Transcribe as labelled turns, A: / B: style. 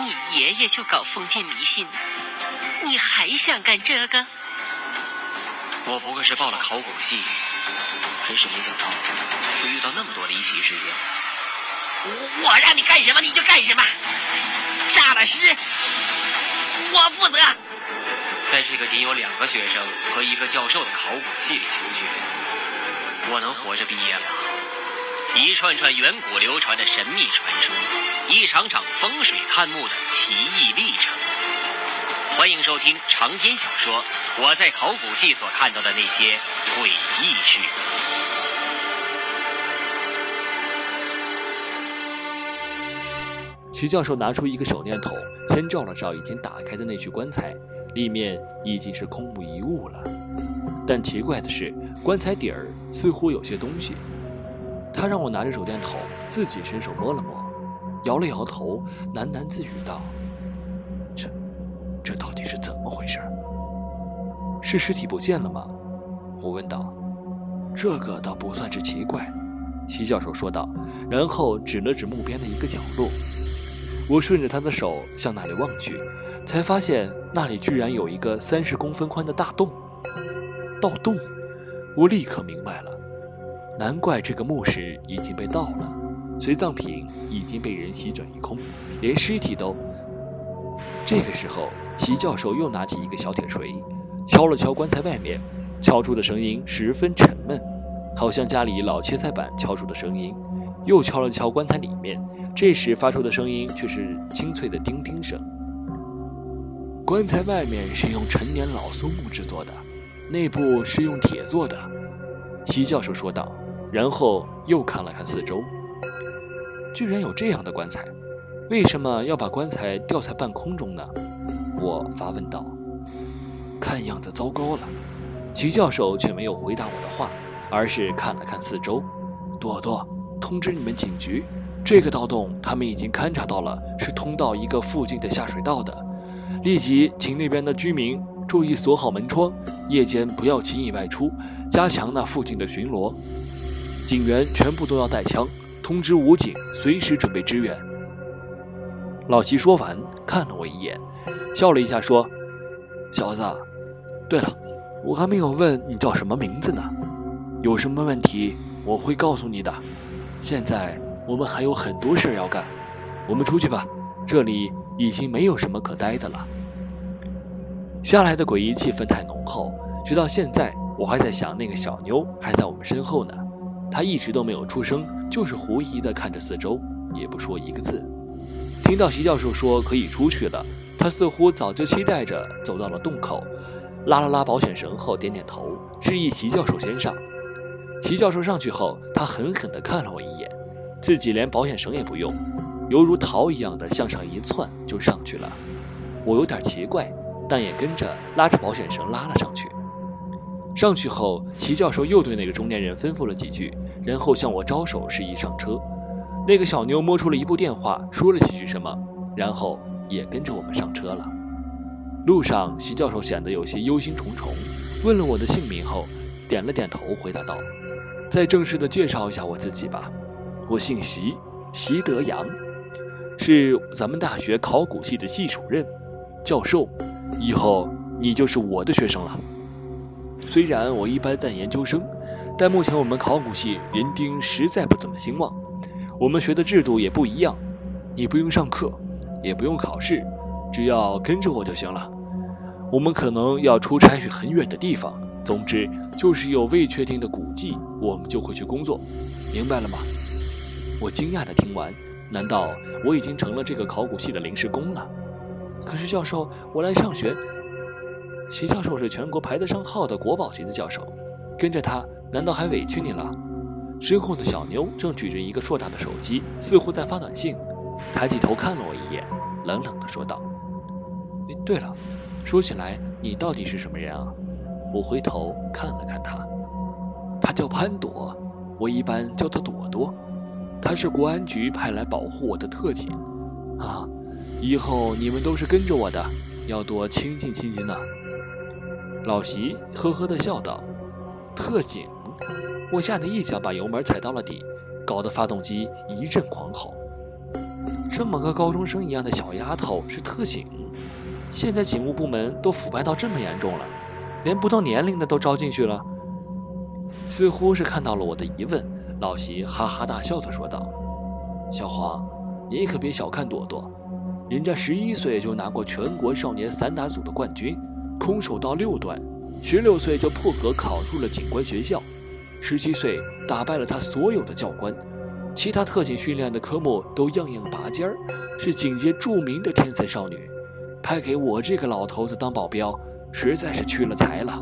A: 你爷爷就搞封建迷信呢，你还想干这个？
B: 我不过是报了考古系，真是没想到会遇到那么多离奇事件。
C: 我我让你干什么你就干什么，杀了尸，我负责。
B: 在这个仅有两个学生和一个教授的考古系里求学，我能活着毕业吗？一串串远古流传的神秘传说，一场场风水探墓的奇异历程。欢迎收听长篇小说《我在考古系所看到的那些诡异事》。
D: 徐教授拿出一个手电筒，先照了照已经打开的那具棺材，里面已经是空无一物了。但奇怪的是，棺材底儿似乎有些东西。他让我拿着手电筒，自己伸手摸了摸，摇了摇头，喃喃自语道：“这，这到底是怎么回事？是尸体不见了吗？”我问道。“这个倒不算是奇怪。”席教授说道，然后指了指墓边的一个角落。我顺着他的手向那里望去，才发现那里居然有一个三十公分宽的大洞。盗洞！我立刻明白了，难怪这个墓室已经被盗了，随葬品已经被人席卷一空，连尸体都……这个时候，席教授又拿起一个小铁锤，敲了敲棺材外面，敲出的声音十分沉闷，好像家里老切菜板敲出的声音。又敲了敲棺材里面。这时发出的声音却是清脆的叮叮声。棺材外面是用陈年老松木制作的，内部是用铁做的。席教授说道，然后又看了看四周，居然有这样的棺材，为什么要把棺材吊在半空中呢？我发问道。看样子糟糕了。齐教授却没有回答我的话，而是看了看四周。朵朵，通知你们警局。这个盗洞，他们已经勘察到了，是通到一个附近的下水道的。立即请那边的居民注意锁好门窗，夜间不要轻易外出，加强那附近的巡逻。警员全部都要带枪，通知武警随时准备支援。老齐说完，看了我一眼，笑了一下，说：“小子，对了，我还没有问你叫什么名字呢。有什么问题，我会告诉你的。现在。”我们还有很多事要干，我们出去吧。这里已经没有什么可待的了。下来的诡异气氛太浓厚，直到现在我还在想，那个小妞还在我们身后呢。他一直都没有出声，就是狐疑地看着四周，也不说一个字。听到席教授说可以出去了，他似乎早就期待着走到了洞口，拉了拉保险绳后点点头，示意席教授先上。席教授上去后，他狠狠地看了我一眼。自己连保险绳也不用，犹如逃一样的向上一窜就上去了。我有点奇怪，但也跟着拉着保险绳拉了上去。上去后，齐教授又对那个中年人吩咐了几句，然后向我招手示意上车。那个小妞摸出了一部电话，说了几句什么，然后也跟着我们上车了。路上，齐教授显得有些忧心忡忡，问了我的姓名后，点了点头，回答道：“再正式的介绍一下我自己吧。”我姓席，席德阳，是咱们大学考古系的系主任、教授。以后你就是我的学生了。虽然我一般在研究生，但目前我们考古系人丁实在不怎么兴旺。我们学的制度也不一样，你不用上课，也不用考试，只要跟着我就行了。我们可能要出差去很远的地方，总之就是有未确定的古迹，我们就会去工作。明白了吗？我惊讶地听完，难道我已经成了这个考古系的临时工了？可是教授，我来上学。齐教授是全国排得上号的国宝级的教授，跟着他难道还委屈你了？身后的小妞正举着一个硕大的手机，似乎在发短信，抬起头看了我一眼，冷冷地说道：“对了，说起来，你到底是什么人啊？”我回头看了看他，他叫潘朵，我一般叫他朵朵。他是国安局派来保护我的特警，啊，以后你们都是跟着我的，要多亲近亲近呢。老席呵呵地笑道：“特警！”我吓得一脚把油门踩到了底，搞得发动机一阵狂吼。这么个高中生一样的小丫头是特警，现在警务部门都腐败到这么严重了，连不到年龄的都招进去了。似乎是看到了我的疑问，老席哈哈大笑地说道：“小黄，你可别小看朵朵，人家十一岁就拿过全国少年散打组的冠军，空手道六段，十六岁就破格考入了警官学校，十七岁打败了他所有的教官。”其他特警训练的科目都样样拔尖儿，是警界著名的天才少女，派给我这个老头子当保镖，实在是屈了才了。